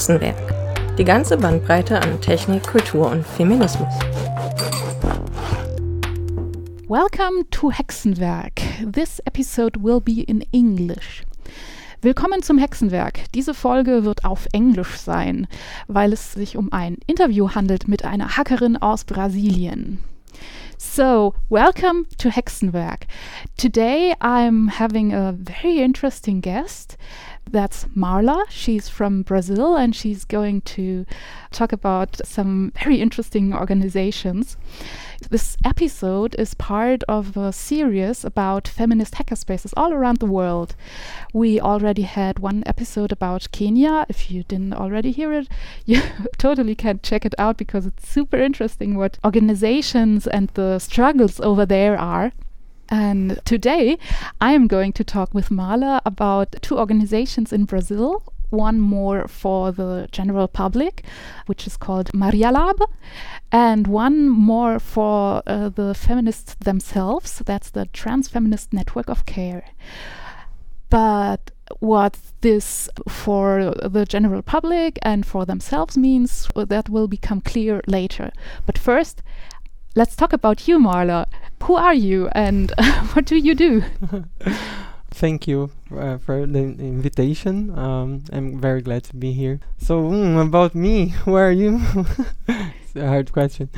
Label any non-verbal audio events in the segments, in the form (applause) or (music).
Hexenwerk. Die ganze Bandbreite an Technik, Kultur und Feminismus. Welcome to Hexenwerk. This episode will be in English. Willkommen zum Hexenwerk. Diese Folge wird auf Englisch sein, weil es sich um ein Interview handelt mit einer Hackerin aus Brasilien. So, welcome to Hexenwerk. Today I'm having a very interesting guest. That's Marla. She's from Brazil and she's going to talk about some very interesting organizations. This episode is part of a series about feminist hackerspaces all around the world. We already had one episode about Kenya. If you didn't already hear it, (laughs) you totally can check it out because it's super interesting what organizations and the struggles over there are. And today I am going to talk with Marla about two organizations in Brazil. One more for the general public, which is called Maria Lab, and one more for uh, the feminists themselves. That's the Trans Feminist Network of Care. But what this for the general public and for themselves means, that will become clear later. But first, let's talk about you, Marla. Who are you and (laughs) what do you do? (laughs) Thank you uh, for the invitation. Um, I'm very glad to be here. So, mm, about me, (laughs) who are you? it's a hard question.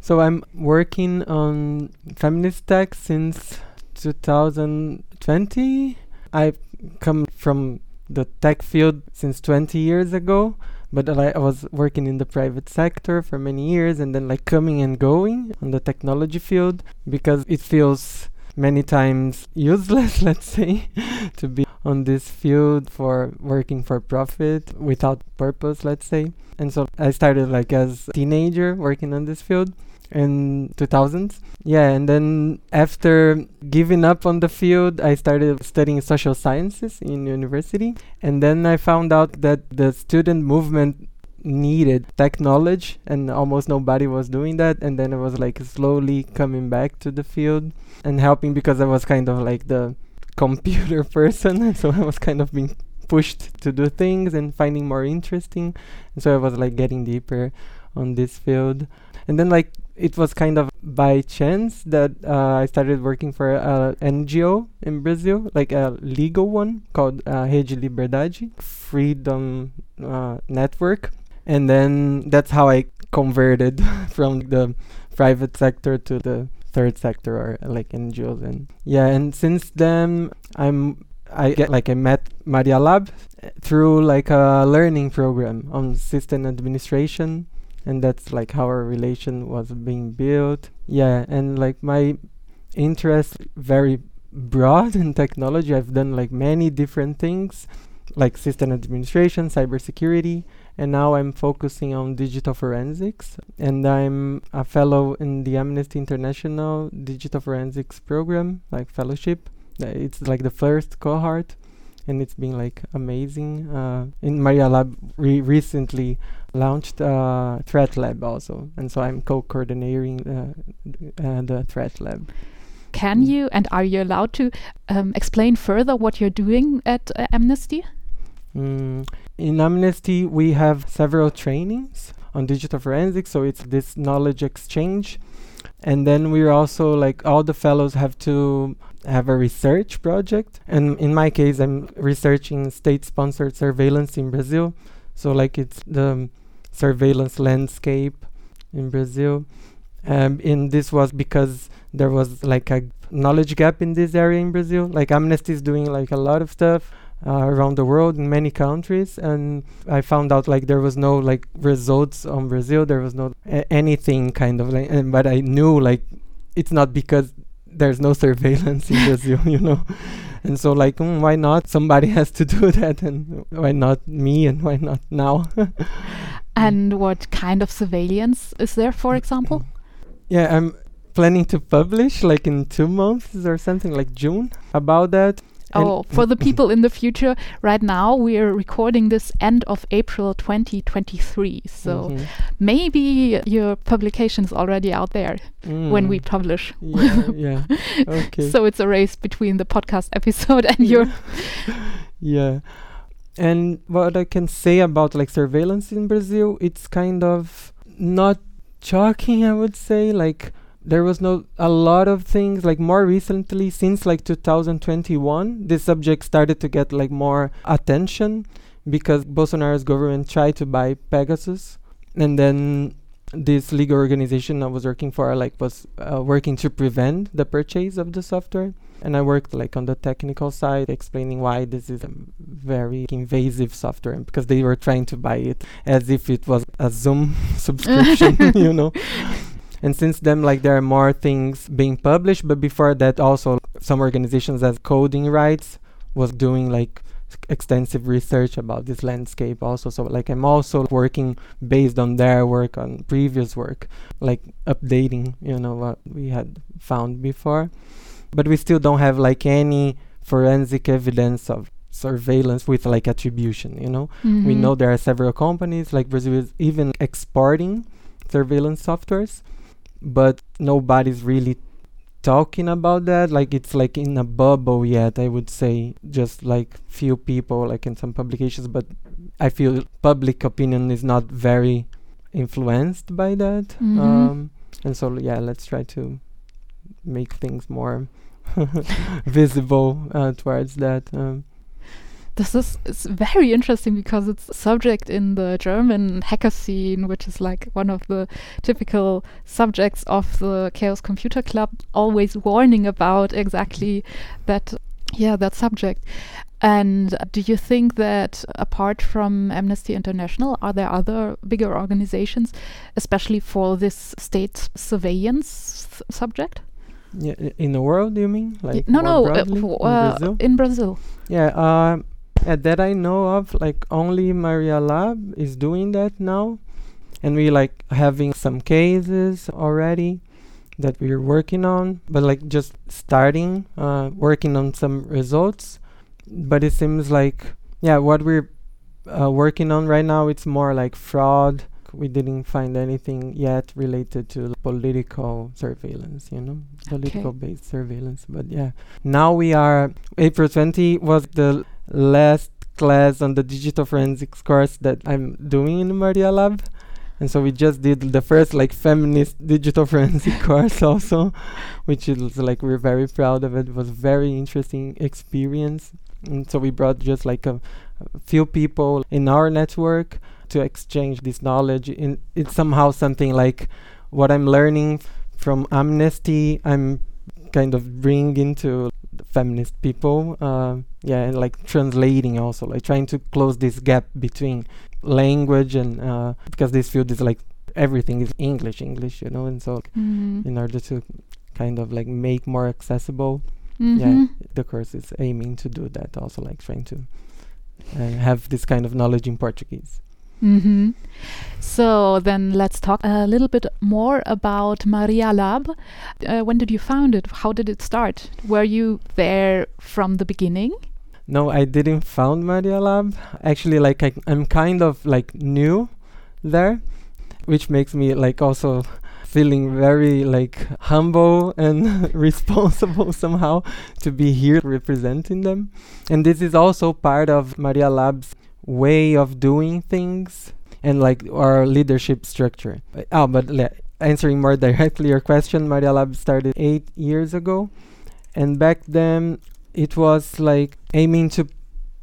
So, I'm working on feminist tech since 2020. I've come from the tech field since 20 years ago but I, I was working in the private sector for many years and then like coming and going on the technology field because it feels many times useless (laughs) let's say (laughs) to be on this field for working for profit without purpose let's say. And so i started like as teenager working on this field in 2000s yeah and then after giving up on the field i started studying social sciences in university. And then i found out that the student movement needed tech knowledge and almost nobody was doing that. And then i was like slowly coming back to the field and helping because i was kind of like the (laughs) computer (laughs) person. And so i was kind of being pushed to do things and finding more interesting. And so i was like getting deeper on this field. And then like it was kind of by chance that uh, I started working for an NGO in Brazil, like a legal one called uh, Rede Liberdade, Freedom uh, Network. And then that's how I converted (laughs) from the private sector to the third sector or like NGOs. And yeah, and since then I'm I get like I met Maria Lab through like a learning program on system administration and that's like how our relation was being built. Yeah and like my interest very broad in technology. I've done like many different things like system administration cybersecurity and now i'm focusing on digital forensics. And i'm a fellow in the amnesty international digital forensics program like fellowship. Uh, it's like the first cohort and it's been like amazing. Uh, in maria lab re- recently launched uh, Threat Lab also, and so I'm co-coordinating uh, uh, the Threat Lab. Can mm. you and are you allowed to um, explain further what you're doing at uh, Amnesty? Mm, in Amnesty, we have several trainings on digital forensics, so it's this knowledge exchange. And then we're also like all the fellows have to have a research project. And in my case, I'm researching state sponsored surveillance in Brazil. So, like, it's the surveillance landscape in Brazil. Um, and this was because there was like a knowledge gap in this area in Brazil. Like Amnesty is doing like a lot of stuff uh, around the world in many countries, and I found out like there was no like results on Brazil. There was no anything kind of like, but I knew like it's not because there's no surveillance (laughs) in Brazil, you know. And so like, mm, why not? Somebody (laughs) has to do that, and why not me? And why not now? (laughs) And what kind of surveillance is there, for example? (clears throat) Yeah, I'm planning to publish like in two months or something like June about that. Oh, for the (laughs) people in the future, right now we are recording this end of April 2023. So mm -hmm. maybe your publication is already out there mm. when we publish. Yeah, yeah. (laughs) Okay. so it's a race between the podcast episode and your. (laughs) yeah. And what I can say about like surveillance in Brazil, it's kind of not shocking, I would say. Like there was no a lot of things like more recently since like 2021 this subject started to get like more attention because Bolsonaro's government tried to buy Pegasus. And then this legal organization I was working for like was uh, working to prevent the purchase of the software. And I worked like on the technical side explaining why this is a very invasive software because they were trying to buy it as if it was a Zoom (laughs) subscription (laughs) you know and since then like there are more things being published but before that also some organizations as coding rights was doing like extensive research about this landscape also. So like i'm also working based on their work on previous work like updating you know what we had found before. But we still don't have like any forensic evidence of surveillance with like attribution you know? Mm-hmm. we know there are several companies like brazil is even exporting surveillance softwares but nobody's really talking about that. Like it's like in a bubble yet i would say. Just like few people like in some publications but i feel public opinion is not very influenced by that. Mhm. um and so yeah let's try to make things more (laughs) (laughs) visible uh, towards that um This is it's very interesting because it's a subject in the German hacker scene, which is like one of the typical subjects of the Chaos Computer Club, always warning about exactly that, yeah, that subject. And uh, do you think that apart from Amnesty International, are there other bigger organizations, especially for this state surveillance th- subject? yeah in the world do you mean like no, no, uh, broadly in uh, Brazil? in Brazil. Yeah, uh, yeah, that I know of, like only Maria Lab is doing that now, and we like having some cases already that we're working on, but like just starting, uh, working on some results. But it seems like yeah, what we're uh, working on right now it's more like fraud. We didn't find anything yet related to political surveillance, you know, political based surveillance. But yeah, now we are April 20 was the last class on the digital forensics course that I'm doing in Maria Lab. And so we just did the first like feminist digital (laughs) forensic course also, which is like we're very proud of it. It was very interesting experience. And so we brought just like a, a few people in our network to exchange this knowledge. In it's somehow something like what I'm learning from Amnesty. I'm kind of bring into feminist people uh, yeah and like translating also like trying to close this gap between language and uh, because this field is like everything is english english you know and so Mm. in order to kind of like make more accessible Mhm. yeah the course is aiming to do that also like trying to uh, have this kind of knowledge in portuguese hmm So then let's talk a little bit more about Maria Lab. Uh, when did you found it? How did it start? Were you there from the beginning? No, I didn't found Maria Lab. Actually, like I, I'm kind of like new there, which makes me like also feeling very like humble and (laughs) responsible (laughs) somehow to be here representing them. And this is also part of Maria Lab's way of doing things and like our leadership structure. Oh, but le- answering more directly your question, Maria Lab started eight years ago, and back then it was like aiming to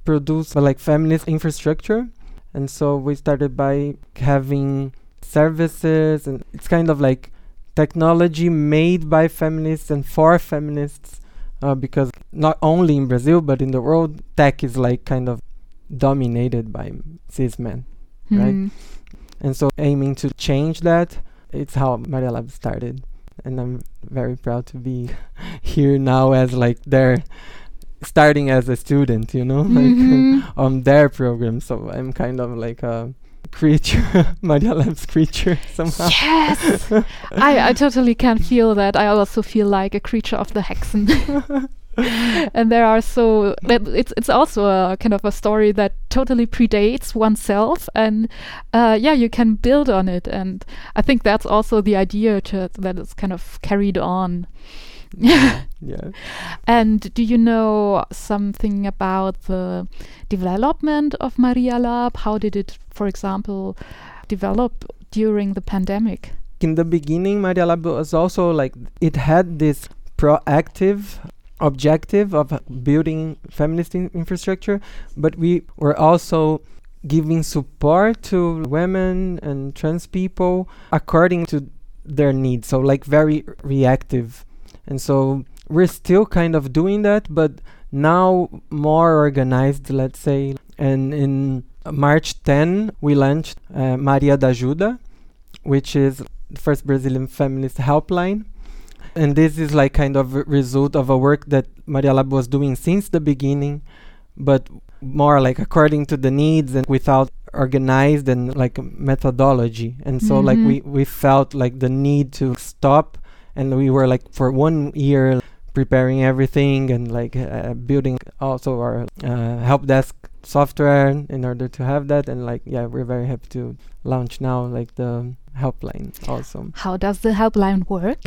produce like feminist infrastructure and so we started by having services and it's kind of like technology made by feminists and for feminists uh, because not only in brazil but in the world tech is like kind of dominated by cis men Right. Hmm. and so aiming to change that it's how maria lab started and i'm very proud to be (laughs) here now as like their starting as a student you know (laughs) like Mhm. on their program so i'm kind of like a creature (laughs) maria lab's creature somehow Yes, I, I totally can feel that. I also feel like a creature of the Haecksen. (laughs) and there are so that it's it's also a kind of a story that totally predates oneself, and uh, yeah, you can build on it. And I think that's also the idea to that is kind of carried on. yeah. yeah. (laughs) And do you know something about the development of Maria Lab? How did it, for example, develop during the pandemic? In the beginning, Maria Lab was also like it had this proactive objective of building feminist in- infrastructure, but we were also giving support to women and trans people according to their needs. So like very reactive. And so we're still kind of doing that, but now more organized, let's say. And in March 10, we launched uh, Maria da Ajuda, which is the first Brazilian feminist helpline. And this is like kind of a result of a work that Maria Lab was doing since the beginning, but more like according to the needs and without organized and like methodology. And so like Mhm. we, we felt like the need to stop and we were like for one year preparing everything and like uh, building also our uh, help desk software in order to have that and like yeah we're very happy to launch now like the helpline also How does the helpline work?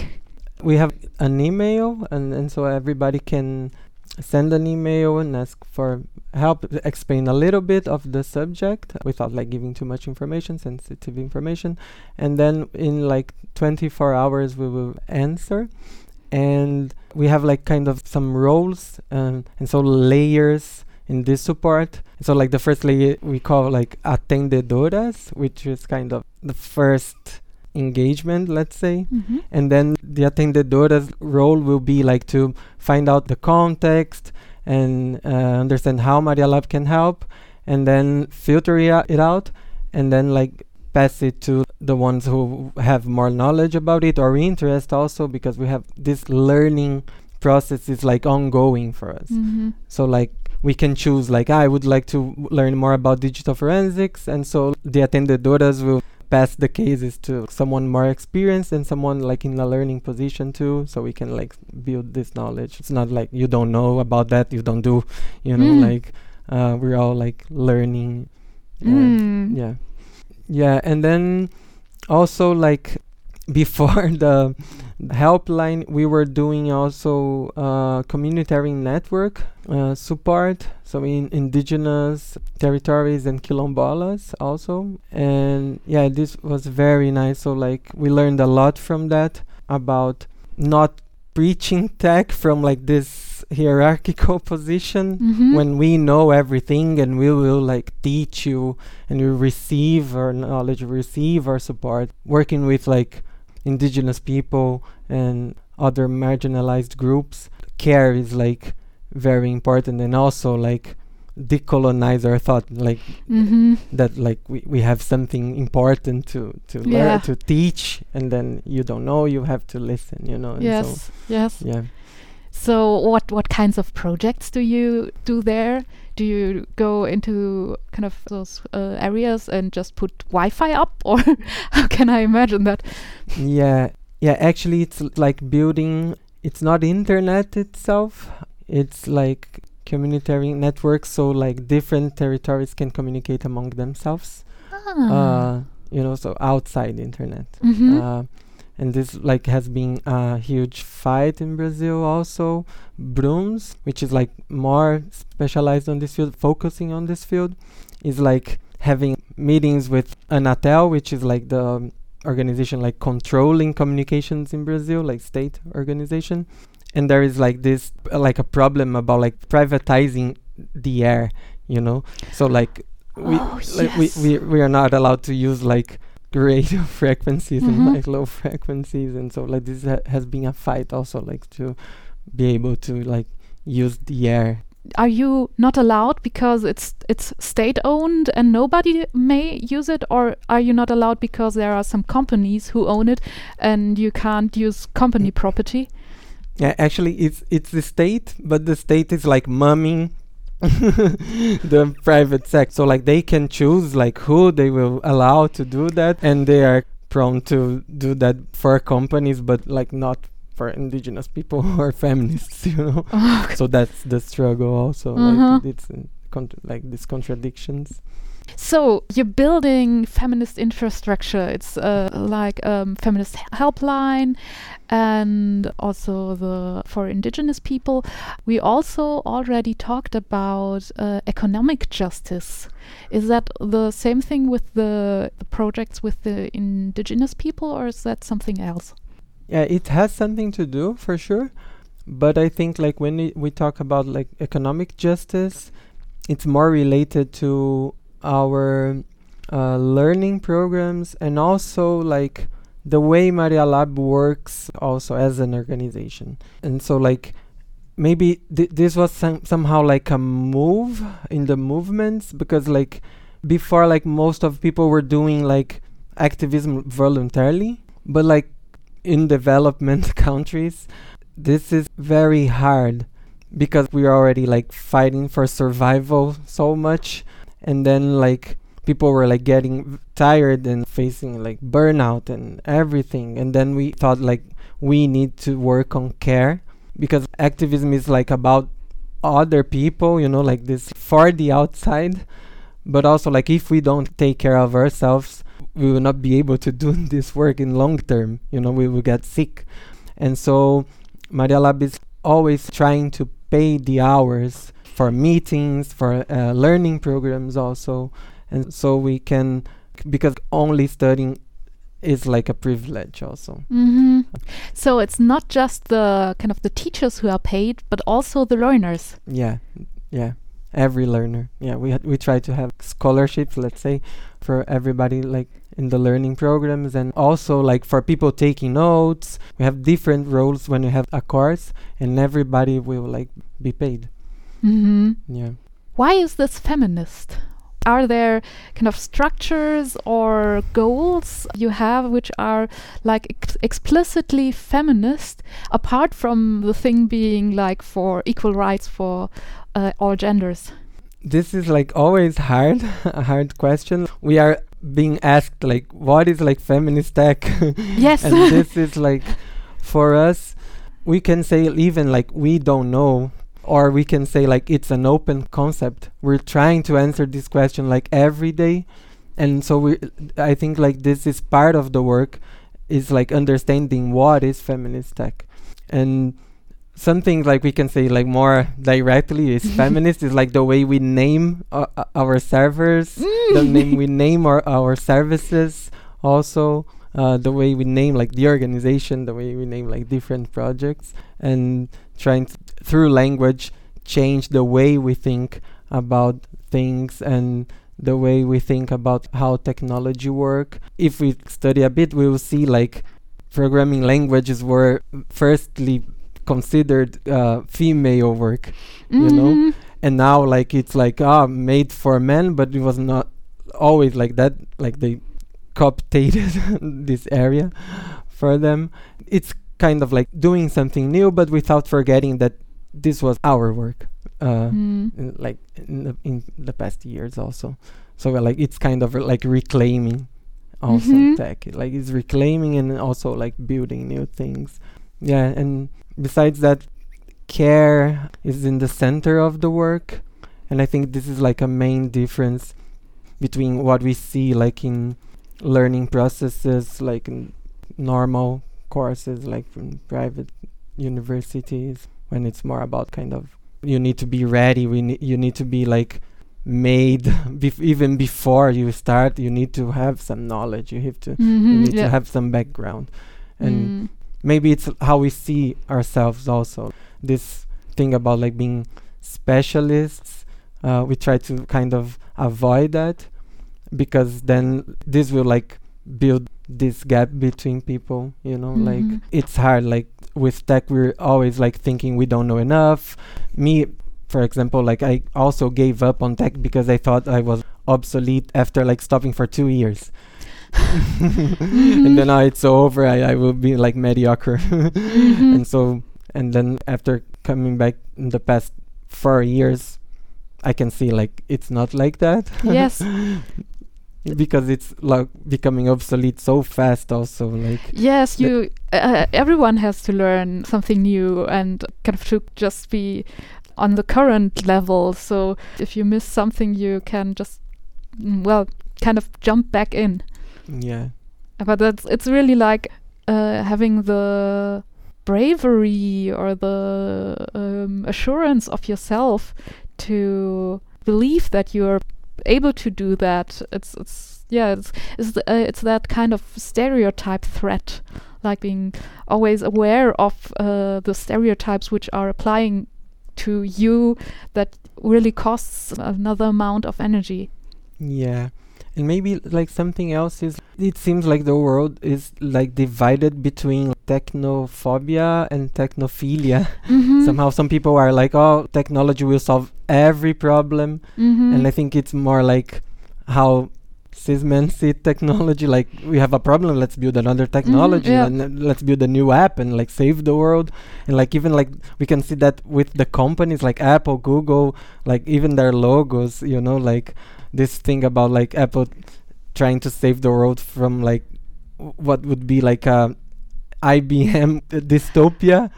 We have an email and, and so everybody can send an email and ask for help explain a little bit of the subject without like giving too much information sensitive information. And then in like 24 hours we will answer. And we have like kind of some roles um, and so layers in this support. So like the first layer we call like atendedoras which is kind of the first engagement let's say Mm-hmm. and then the atendedora's role will be like to find out the context and uh, understand how Maria Lab can help and then filter it, out and then like pass it to the ones who have more knowledge about it or interest also because we have this learning process is like ongoing for us Mm-hmm. so like we can choose like I would like to w- learn more about digital forensics and so the atendedoras will pass the cases to someone more experienced and someone like in a learning position too so we can like build this knowledge it's not like you don't know about that you don't do you know Mm. like uh, we're all like learning Mm. yeah yeah and then also like before (laughs) the helpline we were doing also uh, communitary network uh, support so in indigenous territories and quilombolas also. And yeah this was very nice. So like we learned a lot from that about not preaching (laughs) tech from like this hierarchical (laughs) position Mhm. when we know everything and we will like teach you and you receive our knowledge receive our support. Working with like indigenous people and other marginalized groups care is like very important and also like decolonize our thought like Mhm. that like we, we have something important to to Yeah. learn to teach and then you don't know you have to listen you know and Yes. Yes. so yeah So what what kinds of projects do you do there? Do you go into kind of those uh, areas and just put Wi-Fi up, (laughs) or how can I imagine that? yeah yeah actually it's like building it's not internet itself it's like communitary networks so like different territories can communicate among themselves Ah. uh you know so outside internet Mhm. uh, and this like has been a huge fight in Brazil also. Brooms which is like more specialized on this field focusing on this field is like having meetings with Anatel which is like the um, organization like controlling communications in Brazil like state organization. And there is like this uh, like a problem about like privatizing the air you know? So like we Oh, like yes. we, we we are not allowed to use like radio (laughs) frequencies Mhm. and like low frequencies and so like this ha- has been a fight also like to be able to like use the air Are you not allowed because it's it's state owned and nobody may use it, or are you not allowed because there are some companies who own it and you can't use company property? yeah actually it's it's the state but the state is like mumming (laughs) the private sector so like they can choose like who they will allow to do that and they are prone to do that for companies but like not for indigenous people (laughs) or feminists you know? Oh, (laughs) so that's the struggle also. Uh-huh. like it's uh, contr like these contradictions So you're building feminist infrastructure. It's uh, like um, feminist helpline, and also the for indigenous people. We also already talked about uh, economic justice. Is that the same thing with the, the projects with the indigenous people, or is that something else? Yeah, it has something to do for sure, but I think like when we, we talk about like economic justice, it's more related to our uh, learning programs and also like the way Maria Lab works also as an organization. And so like maybe th- this was some somehow like a move in the movements because like before like most of people were doing like activism voluntarily but like in development (laughs) countries this is very hard because we're already like fighting for survival so much and then like people were like getting tired and facing like burnout and everything. And then we thought like we need to work on care because activism is like about other people you know like this for the outside. But also like if we don't take care of ourselves we will not be able to do (laughs) this work in long term. You know we will get sick. And so maria lab is always trying to pay the hours for meetings for uh, learning programs also. And so we can because only studying is like a privilege also. Hmm So it's not just the kind of the teachers who are paid, but also the learners. yeah yeah every learner. Yeah we we try to have scholarships let's say for everybody like in the learning programs and also like for people taking notes. We have different roles when you have a course and everybody will like be paid hmm yeah Why is this feminist? Are there kind of structures or goals you have which are like ex- explicitly feminist, apart from the thing being like for equal rights for uh, all genders? this is like always hard (laughs) a hard question we are being asked like what is like feminist tech (laughs) Yes. and this is like for us we can say even like we don't know or we can say like it's an open concept. We're trying to answer this question like every day. And so we i think like this is part of the work is like understanding what is feminist tech. And something like we can say like more directly is (laughs) feminist is like the way we name uh, our servers the name we name our, our services also uh, the way we name like the organization the way we name like different projects and trying to, through language change the way we think about things and the way we think about how technology work. If we study a bit we will see like programming languages were firstly considered uh, female work you know? Mhm. and now like it's like ah made for men but it was not always like that like they cooptated (laughs) this area for them. It's kind of like doing something new but without forgetting that this was our work uh, Mm. in, like in the, in the past years also. So uh, like it's kind of uh, like reclaiming also Mhm. tech. Like it's reclaiming and also like building new things. Yeah and besides that care is in the center of the work. And i think this is like a main difference between what we see like in learning processes like in normal courses like from private universities when it's more about kind of you need to be ready we ne- you need to be like made (laughs) bef- even before you start you need to have some knowledge you have to you Mhm, need yeah. to have some background and Mm. maybe it's how we see ourselves also this thing about like being specialists uh, we try to kind of avoid that because then this will like build this gap between people you know like Mhm. it's hard like with tech we're always like thinking we don't know enough me for example like i also gave up on tech because i thought i was obsolete after like stopping for two years (laughs) and then now it's over I, I will be like mediocre (laughs) Mhm. and so and then after coming back in the past four years i can see like it's not like that Yes. (laughs) because it's like becoming obsolete so fast also like Yes, you. Uh, everyone has to learn something new and kind of to just be on the current level. So if you miss something, you can just mm, well, kind of jump back in. Yeah. But that's it's really like uh, having the bravery or the um, assurance of yourself to believe that you're able to do that. It's it's yeah it's it's, uh, it's that kind of stereotype threat, like being always aware of uh, the stereotypes which are applying to you that really costs another amount of energy. Yeah. And maybe like something else is it seems like the world is like divided between technophobia and technophilia. Mhm. Somehow some people are like, oh, technology will solve every problem. Mhm. And I think it's more like how cis men (laughs) see technology. Like we have a problem, let's build another technology yeah. and uh, let's build a new app and like save the world. And like even like we can see that with the companies like Apple, Google, like even their logos, you know, like this thing about like Apple trying to save the world from like w- what would be like a IBM (laughs) dystopia,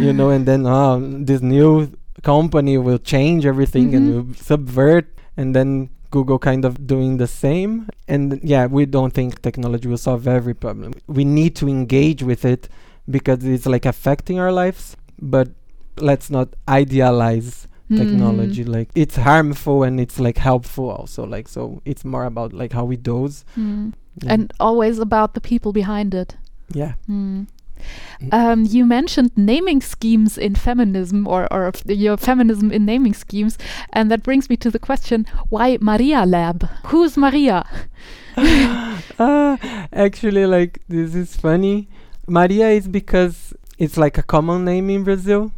you know, and then um, this new company will change everything and Mhm. will subvert, and then Google kind of doing the same. And yeah, we don't think technology will solve every problem. We need to engage with it because it's like affecting our lives, but let's not idealize technology like it's harmful and it's like helpful also like so it's more about like how we dose Mm. Yeah. And always about the people behind it. yeah Mm. Um, you mentioned naming schemes in feminism or, or your feminism in naming schemes, and that brings me to the question why Maria Lab? Who's Maria? ah, (laughs) actually, like this is funny. Maria is because it's like a common name in Brazil,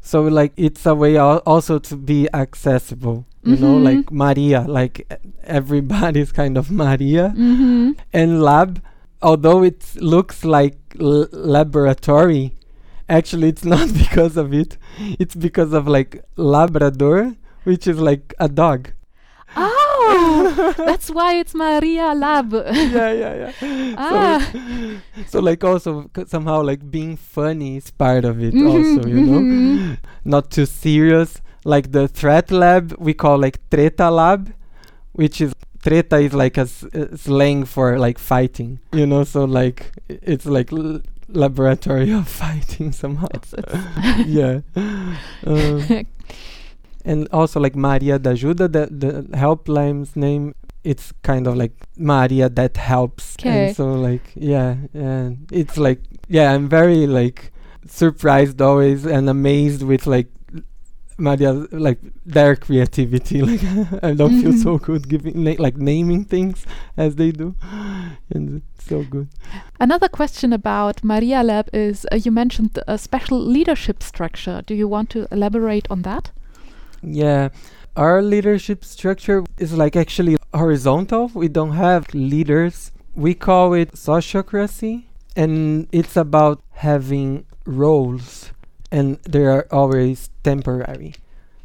so like it's a way al- also to be accessible. You know, Mhm. like Maria, like everybody's kind of Maria, Mm-hmm. and lab, although it looks like l- laboratory, actually it's (laughs) not because of it. It's because of like Labrador, which is like a dog. Oh, (laughs) that's why it's Maria Lab. (laughs) yeah, yeah, yeah. Ah. So, so like also c- somehow like being funny is part of it Mhm, also, you know, mhm. not too serious. Like the threat lab we call like treta lab, which is treta is like a s- uh, slang for like fighting, you know. So like it's like l- laboratory of (laughs) fighting somehow. It's, it's (laughs) yeah. Um, and also like Maria da Ajuda, the the helpline's name. It's kind of like Maria that helps. 'Kay. And so like yeah, and it's like yeah, I'm very like surprised always and amazed with like Maria like their creativity. (laughs) Like I don't feel so good giving na- like naming things as they do, and it's so good. Another question about Maria Lab is uh, you mentioned a special leadership structure. Do you want to elaborate on that? Yeah, our leadership structure is like actually horizontal. We don't have leaders. We call it sociocracy, and it's about having roles, and they are always temporary.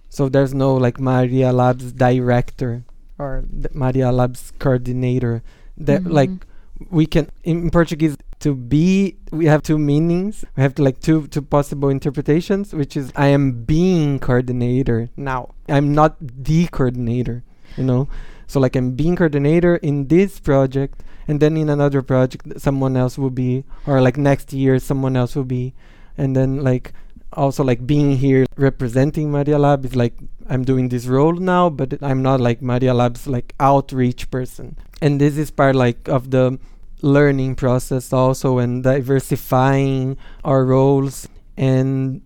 So there's no like Maria Labs director or Maria Labs coordinator. That like Mhm. we can in Portuguese to be we have two meanings we have like two two possible interpretations which is i am being coordinator now i'm not the coordinator you know so like i'm being coordinator in this project and then in another project someone else will be or like next year someone else will be and then like also like being here representing Maria Lab is like I'm doing this role now, but I'm not like Maria Lab's like outreach person. And this is part like of the learning process also and diversifying our roles and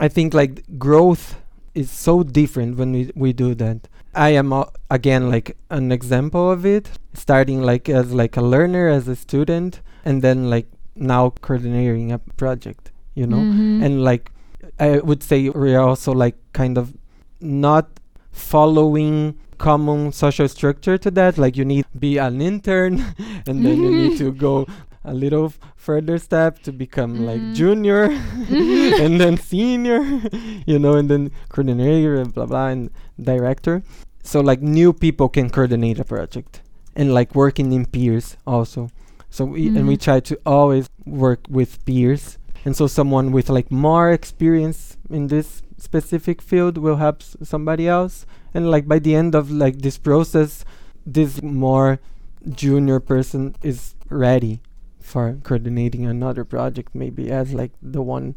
I think like growth is so different when we, we do that. I am uh, again like an example of it, starting like as like a learner, as a student, and then like now coordinating a project, you know, Mhm. and like I would say we're also like kind of not following common social structure to that. Like you need be an intern, (laughs) and then you need to go a little f- further step to become like Mhm. junior, (laughs) and then senior, (laughs) you know, and then coordinator, and blah blah, and director. So like new people can coordinate a project, and like working in peers also. So we and we Mhm. try to always work with peers, and so someone with like more experience in this specific field will help s- somebody else, and like by the end of like this process, this more junior person is ready for coordinating another project maybe as like the one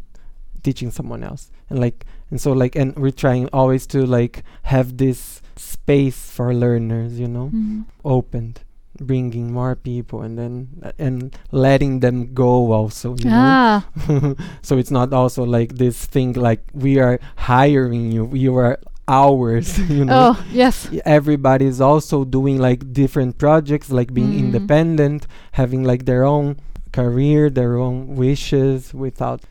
teaching someone else. And like and so like and we're trying always to like have this space for learners you know Mhm. opened bringing more people and then uh, and letting them go also you know Ah, (laughs) so it's not also like this thing like we are hiring you you are ours (laughs) you know oh yes. everybody is also doing like different projects like being Mm. independent having like their own career their own wishes without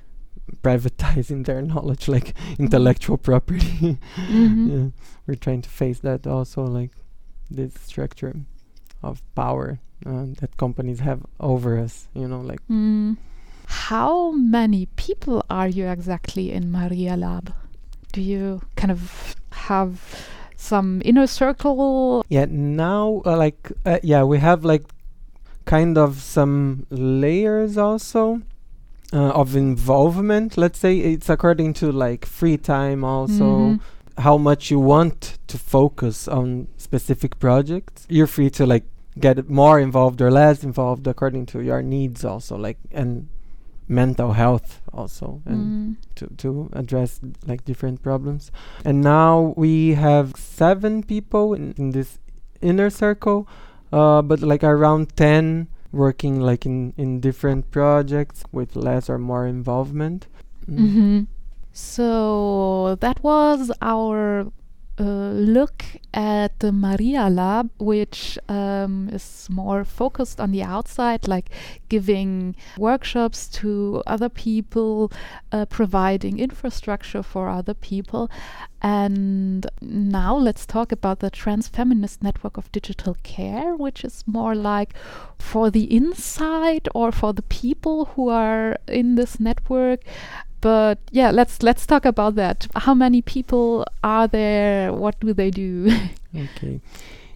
privatizing (laughs) their knowledge like intellectual property Mhm. yeah. we're trying to face that also like this structure of power uh, that companies have over us you know like Mm. How many people are you exactly in Maria Lab? Do you kind of have some inner circle? yeah now uh, like uh, yeah we have like kind of some layers also uh, of involvement let's say it's according to like free time also Mhm. How much you want to focus on specific projects you're free to like get more involved or less involved according to your needs also like and mental health also and Mm. to, to address like different problems and now we have seven people in, in this inner circle uh, but like around 10 working like in, in different projects with less or more involvement Mm. Mhm. So that was our uh, look at the Maria Lab, which um, is more focused on the outside, like giving workshops to other people, uh, providing infrastructure for other people. And now let's talk about the Trans Feminist Network of Digital Care, which is more like for the inside or for the people who are in this network but yeah let's let's talk about that how many people are there what do they do (laughs) Okay.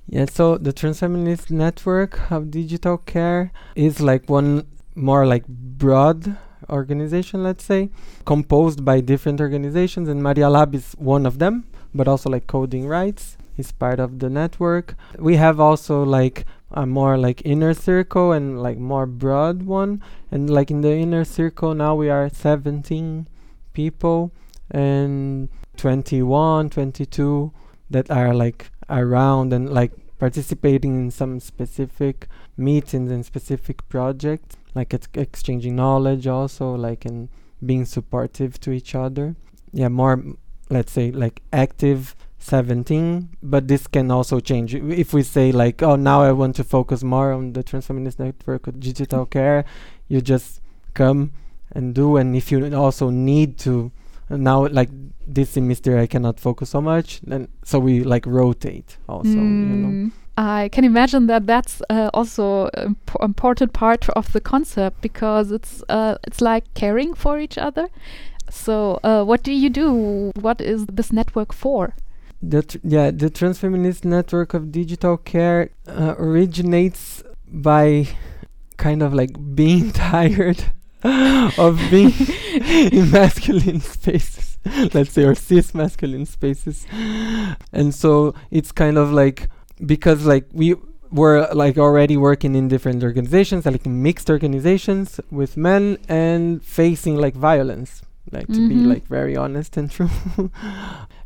Yeah, so the Transfeminist Network of Digital Care is like one more like broad organization, let's say, composed by different organizations, and Maria Lab is one of them, but also like Coding Rights is part of the network. We have also like a more like inner circle and like more broad one, and like in the inner circle now we are 17 people and 21, 22 that are like around and like participating in some specific meetings and specific projects like it's exchanging knowledge also like and being supportive to each other. Yeah more let's say like active 17 but this can also change. If we say like oh now i want to focus more on the transfeminist network of digital (laughs) care you just come and do and if you also need to uh, now like this semester i cannot focus so much then so we like rotate also you know? Mm, i can imagine that that's uh, also an imp- important part of the concept because it's uh, it's like caring for each other. So uh, what do you do? What is this network for the tr- yeah the transfeminist network of digital care uh, originates by kind of like being (laughs) tired (laughs) of being in masculine spaces. Let's say or cis masculine spaces. And so it's kind of like because like we were like already working in different organizations like mixed organizations with men and facing like violence like to be Mhm. like very honest and (laughs) true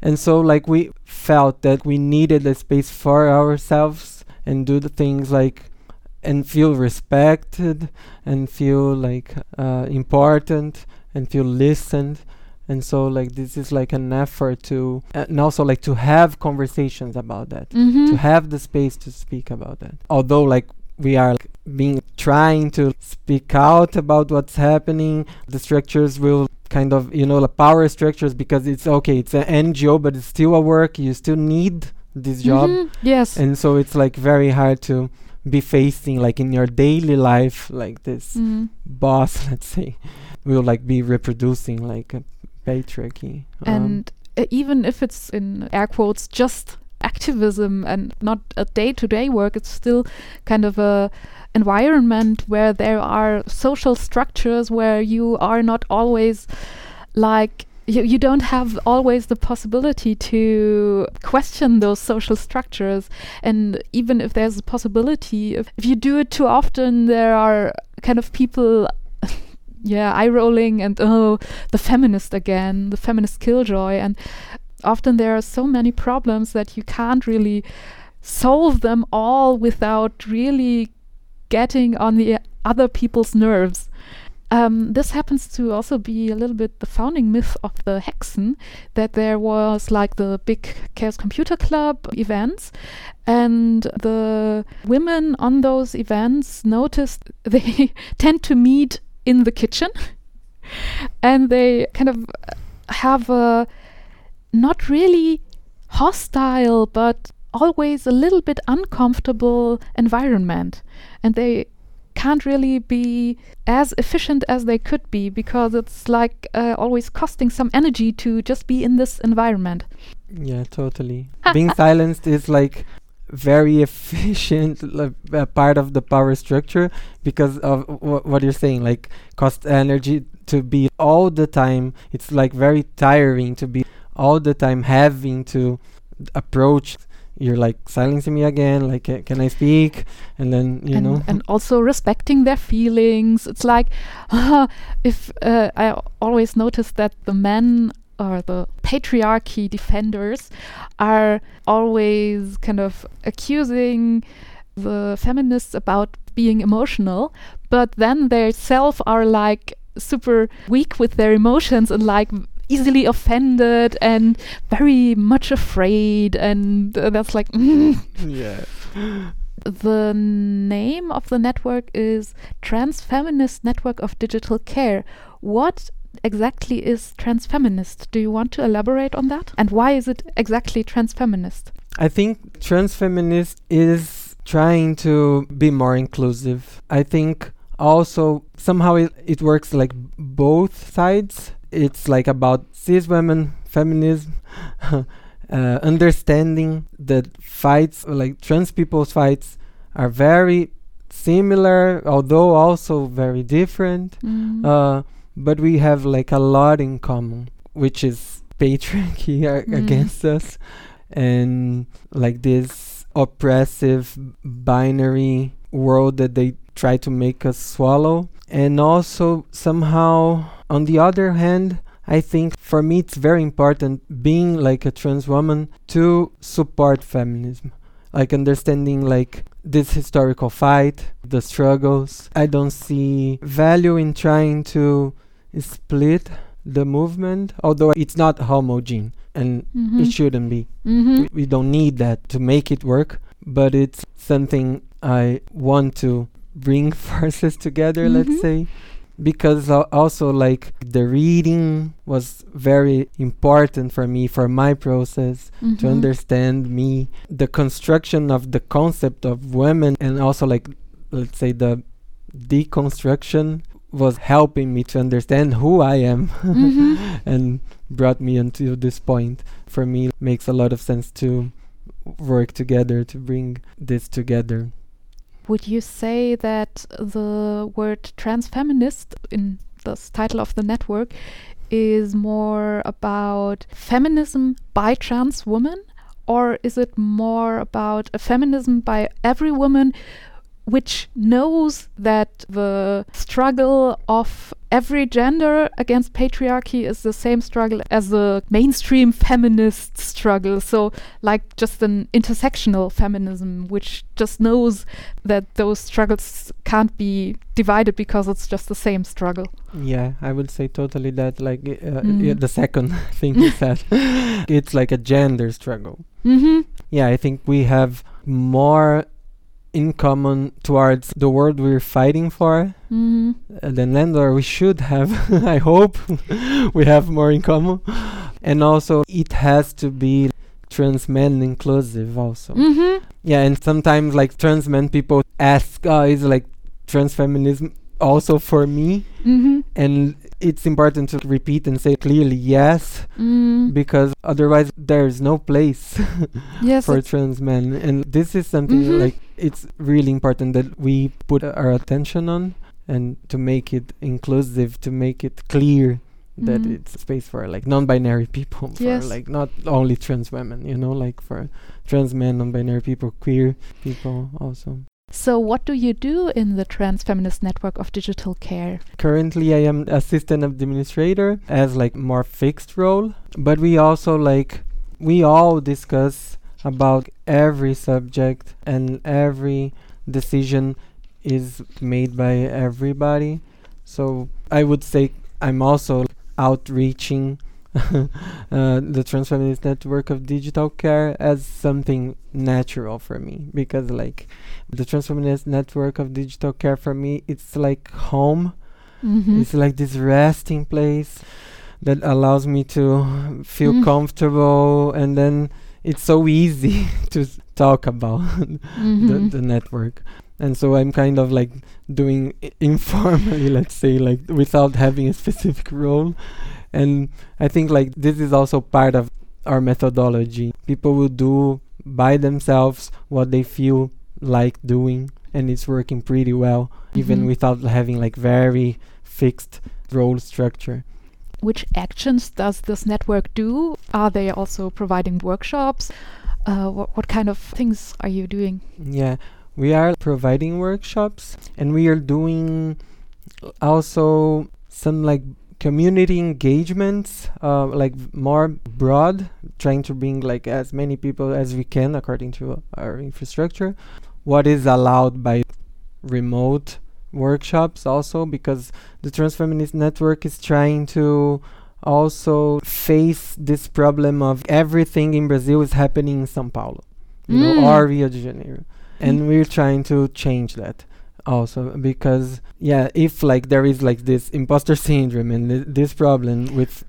and so like we felt that we needed a space for ourselves and do the things like and feel respected and feel like uh, important and feel listened and so like this is like an effort to uh, and also like to have conversations about that mm-hmm. to have the space to speak about that although like we are like, being trying to speak out about what's happening the structures will kind of you know the power structures because it's okay it's an ngo but it's still a work. You still need this job. Mhm, yes. And so it's like very hard to be facing like in your daily life like this Mm. boss (laughs) let's say will like be reproducing like a patriarchy. Um, and uh, even if it's in air quotes just activism and not a day-to-day work it's still kind of a environment where there are social structures where you are not always like you, you don't have always the possibility to question those social structures. And even if there's a possibility, if, if you do it too often, there are kind of people. (laughs) yeah, eye rolling and oh, the feminist again, the feminist killjoy. And often there are so many problems that you can't really solve them all without really getting on the other people's nerves. Um, this happens to also be a little bit the founding myth of the Haecksen that there was like the big Chaos Computer Club events, and the women on those events noticed (laughs) they tend to meet in the kitchen (laughs) and they kind of have a not really hostile but always a little bit uncomfortable environment and they can't really be as efficient as they could be because it's like uh, always costing some energy to just be in this environment. Yeah, totally. (laughs) Being silenced is like very (laughs) efficient uh, part of the power structure because of what you're saying like cost energy to be all the time it's like very tiring to be all the time having to approach you're like silencing me again like uh, can i speak? And then you and know. and also respecting their feelings. It's like uh, (laughs) if uh, i always notice that the men or the patriarchy defenders are always kind of accusing the feminists about being emotional but then they self are like super weak with their emotions and like easily offended and very much afraid and uh, that's like (laughs) yeah the name of the network is Transfeminist Network of Digital Care. What exactly is transfeminist? Do you want to elaborate on that? And why is it exactly transfeminist? I think transfeminist is trying to be more inclusive. I think also somehow it, it works like both sides. It's like about cis women, feminism, (laughs) uh, understanding that fights, like trans people's fights, are very similar, although also very different. Mm. Uh, but we have like a lot in common, which is patriarchy (laughs) Mm. against us, and like this oppressive binary world that they try to make us swallow. And also somehow, on the other hand, I think for me it's very important being like a trans woman to support feminism, like understanding like this historical fight, the struggles. I don't see value in trying to split the movement, although it's not homogeneous and Mhm. it shouldn't be. Mhm. We, we don't need that to make it work, but it's something I want to bring (laughs) forces together, Mhm. let's say. Because al- also, like, the reading was very important for me, for my process, to Mhm. understand me, the construction of the concept of women, and also, like, let's say, the deconstruction was helping me to understand who I am (laughs) Mhm. and brought me until this point. For me, it makes a lot of sense to work together to bring this together. Would you say that the word transfeminist in the title of the network is more about feminism by trans women? Or is it more about a feminism by every woman which knows that the struggle of every gender against patriarchy is the same struggle as the mainstream feminist struggle? So, like just an intersectional feminism, which just knows that those struggles can't be divided because it's just the same struggle. Yeah, I would say totally that. Like uh, yeah, Mm. the second (laughs) thing you said, (laughs) it's like a gender struggle. Mm-hmm. Yeah, I think we have more in common towards the world we're fighting for Mm-hmm. uh, than land, or we should have. (laughs) I hope (laughs) we have more in common, and also it has to be trans men inclusive also. Mm-hmm. Yeah, and sometimes like trans men people ask, "Oh, is like trans feminism also for me?" Mm-hmm. And it's important to repeat and say clearly yes, Mm. because otherwise there's no place (laughs) Yes. for trans men. And this is something Mhm. like it's really important that we put our attention on and to make it inclusive, to make it clear that Mhm. it's space for like non-binary (laughs) people for Yes. like not only trans women you know like for trans men non-binary people queer people also So, what do you do in the Trans Feminist Network of Digital Care? currently i am assistant administrator as like more fixed role but we also like we all discuss about every subject and every decision is made by everybody so i would say i'm also outreaching (laughs) uh, the transfeminist network of digital care as something natural for me because like the transfeminist network of digital care for me it's like home Mm-hmm. it's like this resting place that allows me to feel Mm. comfortable and then it's so easy (laughs) to s- talk about the, Mhm. the network and so i'm kind of like doing i- (laughs) informally let's say like without having a specific role and i think like this is also part of our methodology people will do by themselves what they feel like doing and it's working pretty well even Mhm. without having like very fixed role structure Which actions does this network do? Are they also providing workshops? Uh, what, what kind of things are you doing? Yeah, we are providing workshops and we are doing also some like community engagements, uh, like more broad, trying to bring like as many people as we can according to our infrastructure. What is allowed by remote workshops also because the transfeminist network is trying to also face this problem of everything in Brazil is happening in São Paulo, you know, Mm. or Rio de Janeiro, and we're trying to change that also because yeah, if like there is like this imposter syndrome and th- this problem with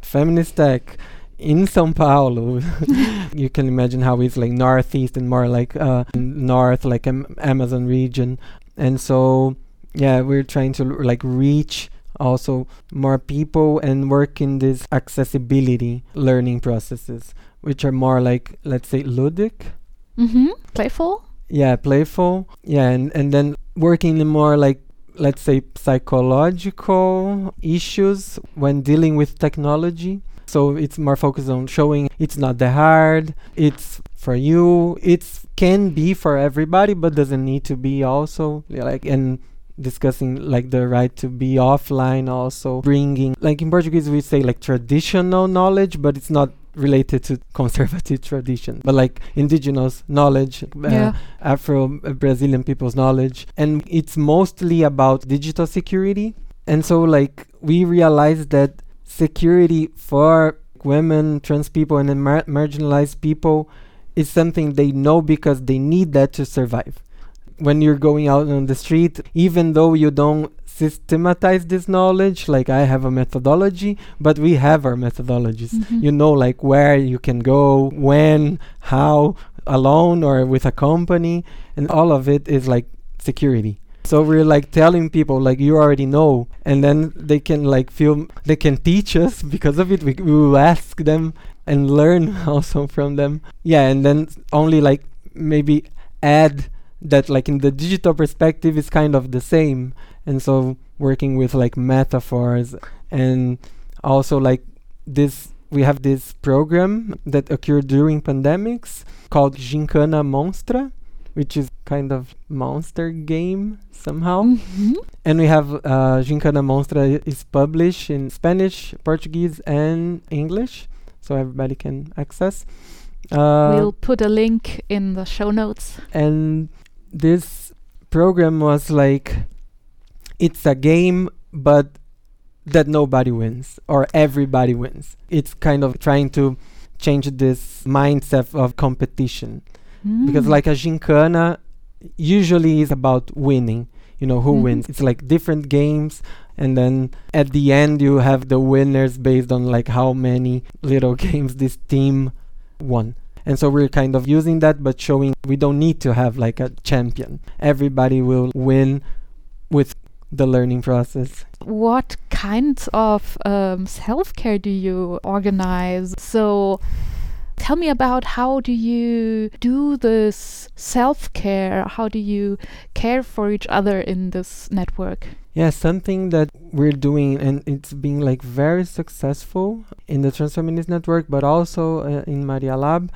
feminist tech in São Paulo, (laughs) you can imagine how it's like northeast and more like uh, north, like am- Amazon region, and so yeah, we're trying to l- like reach also more people and work in this accessibility learning processes, which are more like let's say ludic, Mm-hmm. Playful? yeah, playful, yeah, and and then working in more like let's say psychological issues when dealing with technology. So it's more focused on showing it's not that hard. It's for you. It's can be for everybody, but doesn't need to be also like and discussing like the right to be offline also bringing like in portuguese we say like traditional knowledge but it's not related to conservative (laughs) tradition but like indigenous knowledge uh, Yeah. Afro Brazilian people's knowledge. And it's mostly about digital security. And so, like, we realized that security for women, trans people, and mar- marginalized people is something they know because they need that to survive. When you're going out on the street, even though you don't systematize this knowledge, like I have a methodology, but we have our methodologies. Mhm. you know like where you can go when how alone or with a company and all of it is like security. So we're like telling people like you already know and then they can like feel they can teach us (laughs) because of it. We, we will ask them and learn (laughs) also from them. Yeah and then only like maybe add that like in the digital perspective is kind of the same and so working with like metaphors and also like this we have this program that occurred during pandemics called Gincana Monstra, which is kind of monster game somehow. Mhm. And we have uh, Gincana Monstra is published in Spanish, Portuguese, and English, so everybody can access. Uh, we'll put a link in the show notes. and this program was like it's a game but that nobody wins or everybody wins. It's kind of trying to change this mindset of competition. Because Mm. like a gincana usually is about winning. You know who Mhm. wins? It's like different games and then at the end you have the winners based on like how many little (laughs) games this team won and so we're kind of using that but showing we don't need to have like a champion everybody will win with the learning process what kinds of um, self care do you organize? So, tell me about how do you do this self-care how do you care for each other in this network Yeah, something that we're doing, and it's being like very successful in the Transfeminist Network, but also uh, in MariaLab,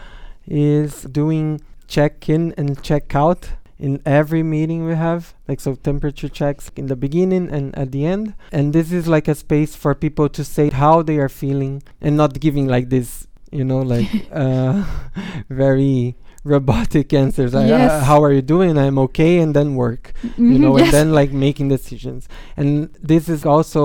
is doing check in and check out in every meeting we have. Like, so temperature checks in the beginning and at the end. And this is like a space for people to say how they are feeling and not giving like this, you know, like uh, (laughs) very robotic answers. I- uh, how are you doing? I'm okay, and then work you Mhm, know, yes. and then like making decisions. And this is also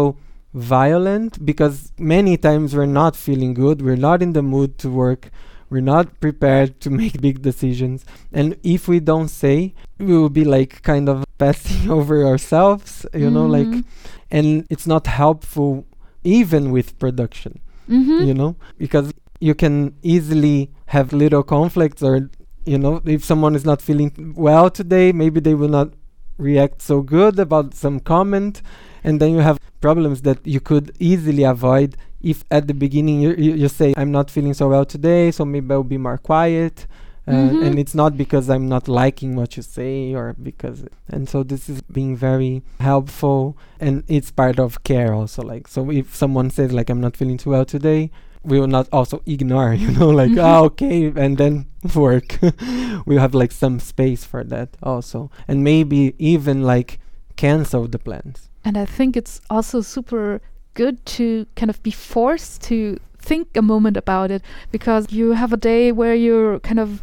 violent because many times we're not feeling good, we're not in the mood to work, we're not prepared to make big decisions. And if we don't say, we will be like kind of (laughs) passing (laughs) over ourselves, you know, like, Mhm. and it's not helpful even with production Mhm. you know because you can easily have little conflicts or you know if someone is not feeling well today maybe they will not react so good about some comment and then you have problems that you could easily avoid if at the beginning you, you, you say i'm not feeling so well today so maybe i'll be more quiet uh, Mhm. and it's not because i'm not liking what you say or because and so this is being very helpful and it's part of care also like so if someone says like i'm not feeling too well today we will not also ignore (laughs) you know like ah (laughs) okay and then (laughs) work. We have like some space for that also. And maybe even like cancel the plans. And I think it's also super good to kind of be forced to think a moment about it because you have a day where you're kind of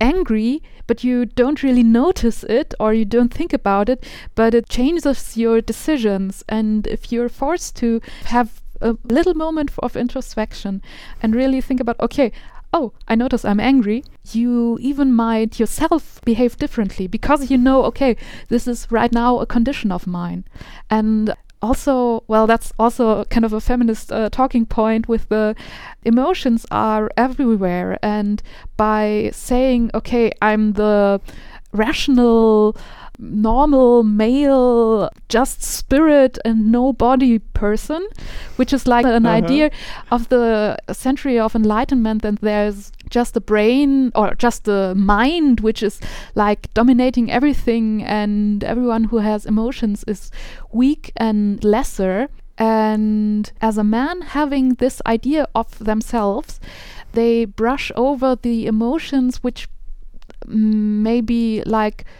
angry, but you don't really notice it or you don't think about it, but it changes your decisions. And if you're forced to have a little moment of introspection and really think about, okay, oh, I notice I'm angry, you even might yourself behave differently because you know, okay, this is right now a condition of mine. And also, well, that's also kind of a feminist uh, talking point with the emotions are everywhere. And by saying, okay, I'm the rational, normal, male, just spirit and no body person, which is like an Uh-huh. idea of the century of enlightenment, and there's just the brain or just the mind which is like dominating everything, and everyone who has emotions is weak and lesser. And as a man having this idea of themselves, they brush over the emotions which mm, maybe like huh,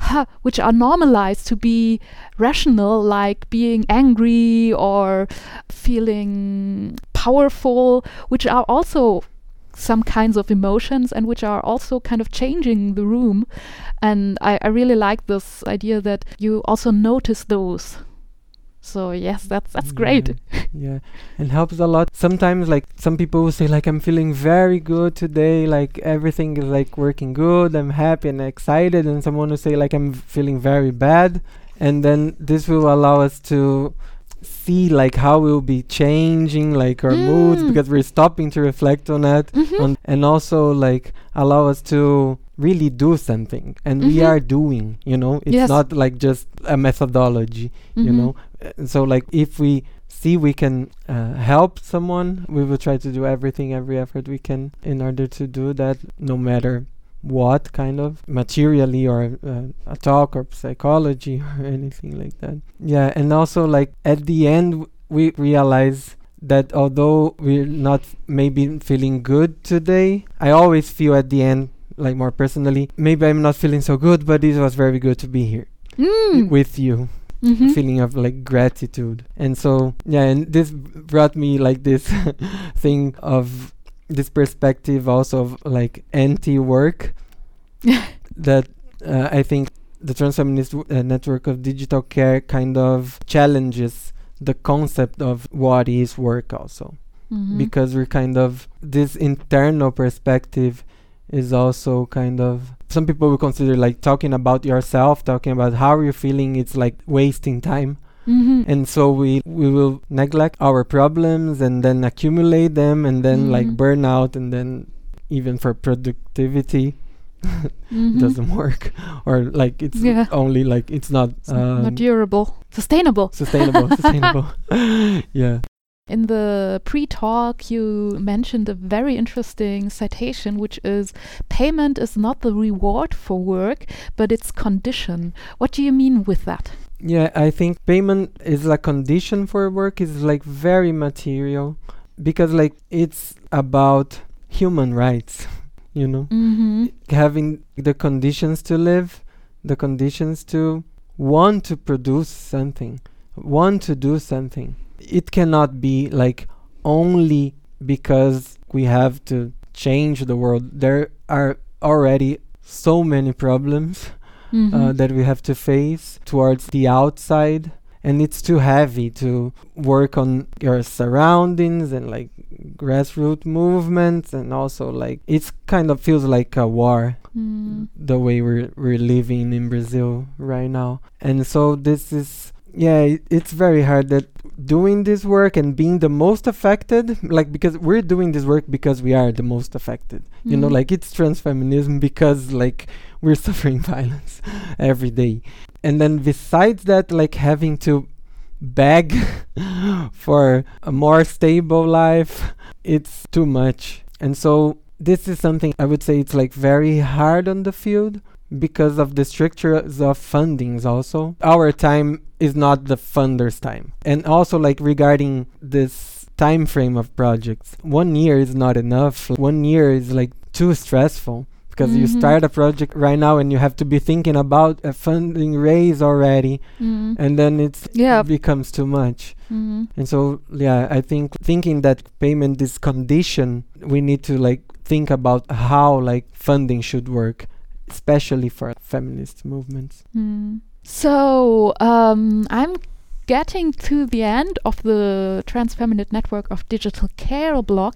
(laughs) which are normalized to be rational, like being angry or feeling powerful, which are also some kinds of emotions and which are also kind of changing the room. And I, I really like this idea that you also notice those. So yes, that's that's great. Yeah, yeah, and helps a lot. Sometimes, like some people will say, like I'm feeling very good today, like everything is like working good. I'm happy and excited, and someone will say, like I'm feeling very bad, and then this will allow us to see like how we'll be changing like our moods Mm. because we're stopping to reflect on that Mhm. on, and also like allow us to really do something and we Mhm. are doing you know it's Yes. not like just a methodology you Mhm. know so like if we see we can uh, help someone we will try to do everything every effort we can in order to do that no matter what kind of materially or uh, a talk or psychology (laughs) or anything like that yeah and also like at the end w- we realize that although we're not maybe feeling good today i always feel at the end like more personally maybe i'm not feeling so good but it was very good to be here Mm. with you Mhm. feeling of like gratitude and so yeah and this brought me like this (laughs) thing of this perspective also of like anti-work (laughs) that uh, i think the transfeminist w- uh, network of digital care kind of challenges the concept of what is work also Mhm. because we're kind of this internal perspective is also kind of some people will consider like talking about yourself talking about how you're feeling it's like wasting time Mhm. and so we we will neglect our problems and then accumulate them and then like Mhm. burn out and then even for productivity (laughs) Mhm. doesn't work or like it's Yeah. only like it's not It's um, not durable, sustainable. sustainable (laughs) sustainable (laughs) yeah In the pre talk, you mentioned a very interesting citation, which is payment is not the reward for work, but its condition. What do you mean with that? Yeah, I think payment is a condition for work is like very material because like it's about human rights, (laughs) you know, Mm-hmm. having the conditions to live, the conditions to want to produce something, want to do something. It cannot be like only because we have to change the world. There are already so many problems (laughs) Mm-hmm. uh, that we have to face towards the outside and it's too heavy to work on your surroundings and like grassroots movements and also like it's kind of feels like a war Mm. the way we're we're living in Brazil right now and so this is yeah it's very hard that doing this work and being the most affected like because we're doing this work because we are the most affected. You know Mhm. like it's transfeminism because like we're (laughs) suffering violence every day. And then besides that like having to beg (laughs) for a more stable life it's too much. And so this is something i would say it's like very hard on the field because of the structures of fundings also. Our time is not the funders time and also like regarding this time frame of projects one year is not enough one year is like too stressful because you Mhm. start a project right now and you have to be thinking about a funding raise already Mm. and then it's Yeah. becomes too much Mm. and so yeah i think thinking that payment is condition we need to like think about how like funding should work especially for feminist movements Mm. So um, I'm getting to the end of the Transfeminine Network of Digital Care blog.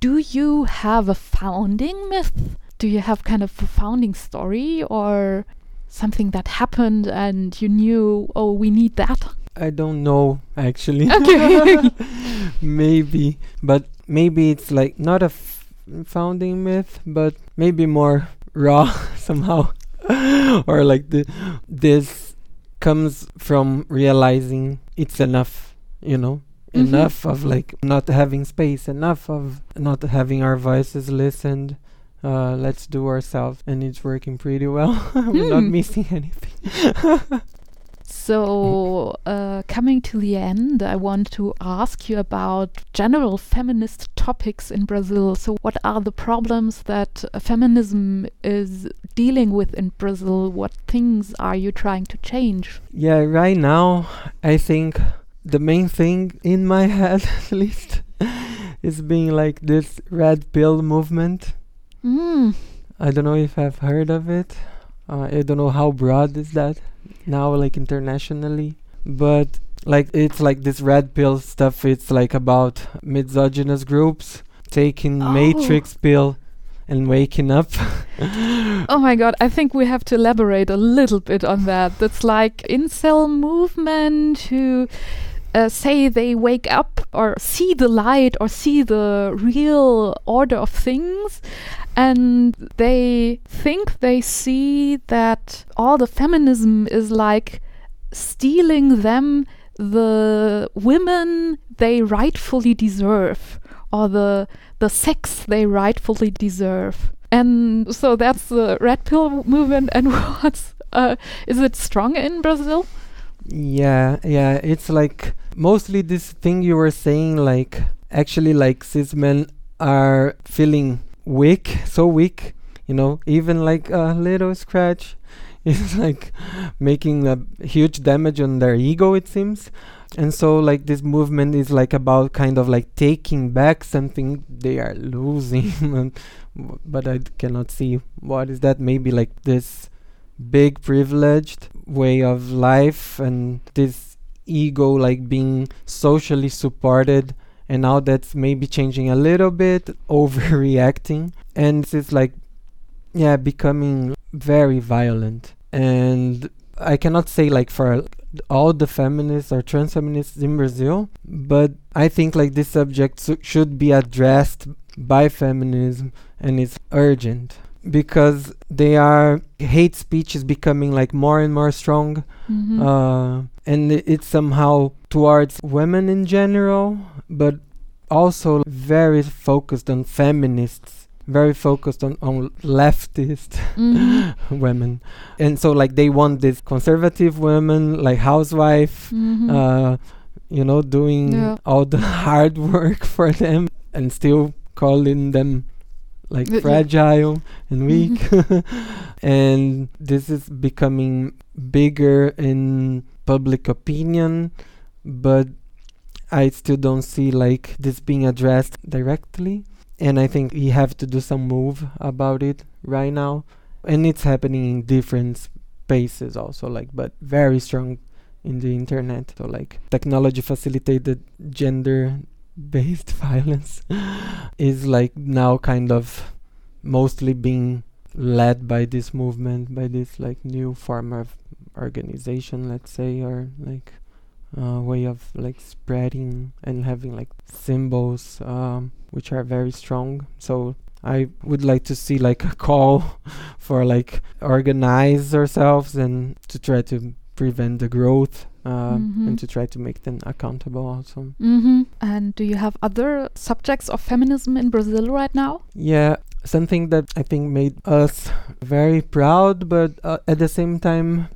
Do you have a founding myth? Do you have kind of a founding story or something that happened and you knew, oh, we need that? i don't know actually (laughs) Okay. (laughs) maybe but maybe it's like not a f- founding myth but maybe more raw (laughs) somehow. Or like the this comes from realizing it's enough you know? Mhm. enough of like not having space enough of not having our voices listened. Uh, let's do ourselves and it's working pretty well. (laughs) We're not Hmm. missing (laughs) anything So, uh, coming to the end, I want to ask you about general feminist topics in Brazil. So, what are the problems that uh, feminism is dealing with in Brazil? What things are you trying to change? Yeah, right now, I think the main thing in my (laughs) head, at least, is being like this red pill movement. Mm. I don't know if I've heard of it. Uh, I don't know how broad is that now, like internationally, but like it's like this red pill stuff. It's like about misogynist groups taking Oh. matrix pill and waking up. (laughs) Oh my god, I think we have to elaborate a little bit on that. That's like incel movement who uh, say they wake up or see the light or see the real order of things and they think they see that all the feminism is like stealing them the women they rightfully deserve or the the sex they rightfully deserve. And so that's the red pill movement and (laughs) what's uh, is it strong in brazil Yeah, yeah, it's like mostly this thing you were saying, like actually, like cis men are feeling weak, so weak, you know, even like a little scratch (laughs) is like making a huge damage on their ego, it seems. And so, like, this movement is like about kind of like taking back something they are losing, (laughs) but I cannot see what is that. Maybe like this big privileged way of life and this ego like being socially supported and now that's maybe changing a little bit (laughs) overreacting. And it's like yeah becoming very violent. And i cannot say like for all the feminists or trans feminists in brazil but i think like this subject su- should be addressed by feminism and it's urgent because they are hate speech is becoming like more and more strong Mhm. uh, and it's somehow towards women in general but also very focused on feminists, very focused on, on leftist Mhm. (laughs) women. And so like they want this conservative women like housewife Mhm. uh, you know, doing Yeah. all the (laughs) hard work for them and still calling them like yeah. fragile and weak. (laughs) and this is becoming bigger in public opinion, but I still don't see like this being addressed directly. And I think we have to do some move about it right now. And it's happening in different spaces also, like, but very strong in the internet. So, like, technology facilitated gender based (laughs) violence is like now kind of mostly being led by this movement, by this like new form of organization, let's say, or like uh, way of like spreading and having like symbols um, which are very strong. So I would like to see like a call (laughs) for like organize ourselves and to try to prevent the growth uh, Mhm. and to try to make them accountable also. Mm -hmm. And do you have other subjects of feminism in Brazil right now? Yeah, something that I think made us very proud, but uh, at the same time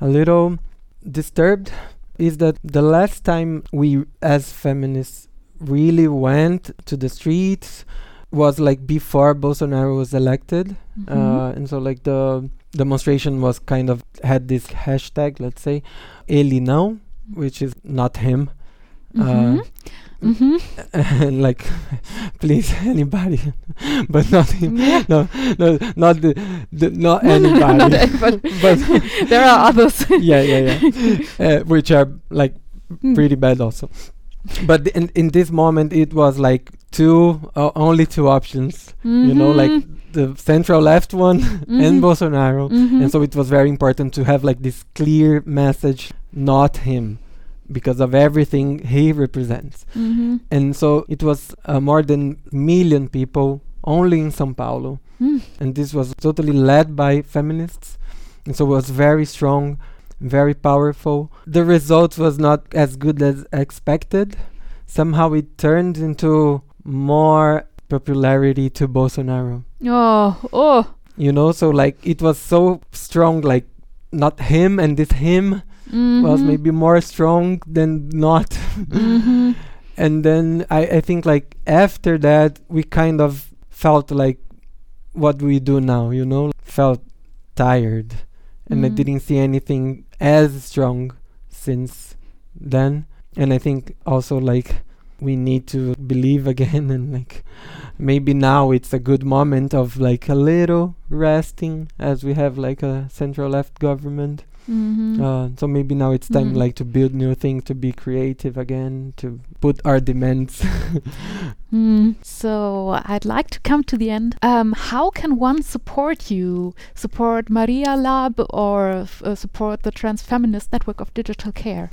a little disturbed is that the last time we as feminists really went to the streets was like before Bolsonaro was elected. Mhm. Uh, and so like the demonstration was kind of had this hashtag, let's say, ele não, which is not him. Mhm. Uh, Mhm. and (laughs) like (laughs) please (laughs) anybody but not him Yeah. no no not the, the not No, no, no, anybody not anybody. but there are others. yeah yeah yeah uh, which are like Mm. pretty bad also but th- in, in this moment it was like two uh, only two options you know like Mhm. The central left one Mhm. (laughs) and bolsonaro Mhm. and so it was very important to have like this clear message not him because of everything he represents Mhm. and so it was uh, more than million people only in São Paulo, Mm. and this was totally led by feminists, and so it was very strong, very powerful. The result was not as good as expected. Somehow it turned into more popularity to Bolsonaro. Oh, oh. You know, so like it was so strong, like not him and this him was Mhm. maybe more strong than not. Mhm. (laughs) and then I, I think like after that we kind of felt like what we do now you know felt tired and i Mm. didn't see anything as strong since then and i think also like we need to believe again (laughs) and like maybe now it's a good moment of like a little resting as we have like a central left government Mhm. uh, so maybe now it's time Mhm. like to build new things, to be creative again, to put our demands. (laughs) Mm. So I'd like to come to the end. Um, how can one support you? Support MariaLab or f- uh, support the Trans Feminist Network of Digital Care?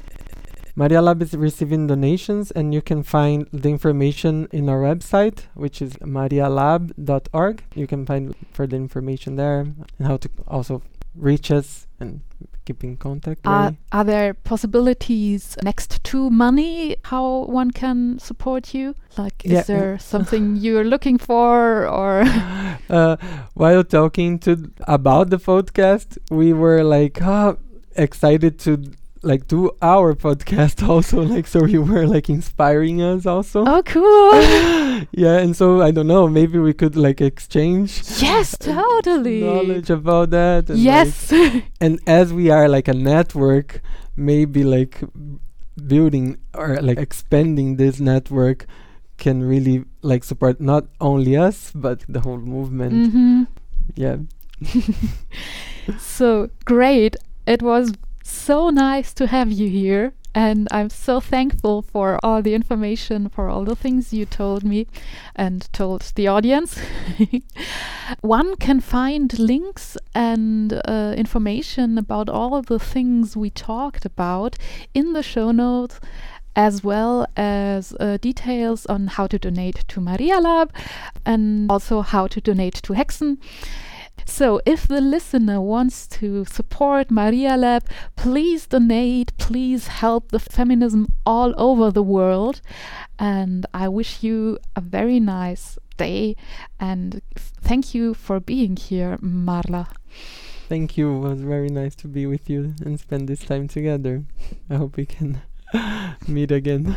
MariaLab is receiving donations, and you can find the information in our website, which is marialab.org. You can find further information there and how to also reach us and keep in contact. Are, really. are there possibilities next to money how one can support you? Like, Yeah, is there (laughs) something you're looking for or? (laughs) uh, while talking to about the podcast, we were like, oh, (gasps) excited to like do our podcast (laughs) also. Like, so you were like inspiring us also. oh, cool. (laughs) yeah, and so I don't know, maybe we could like exchange yes, (laughs) totally. knowledge about that. And, like, Yes. and as we are like a network, maybe like building or like expanding this network can really like support not only us but the whole movement. hmm Yeah. So great. It was so nice to have you here. And I'm so thankful for all the information, for all the things you told me and told the audience. (laughs) One can find links and uh, information about all the things we talked about in the show notes, as well as uh, details on how to donate to MariaLab and also how to donate to Haecksen. So, if the listener wants to support MariaLab, please donate, please help the feminism all over the world. And I wish you a very nice day and thank you for being here, Marla. Thank you. It was very nice to be with you and spend this time together. I hope we can (laughs) meet again.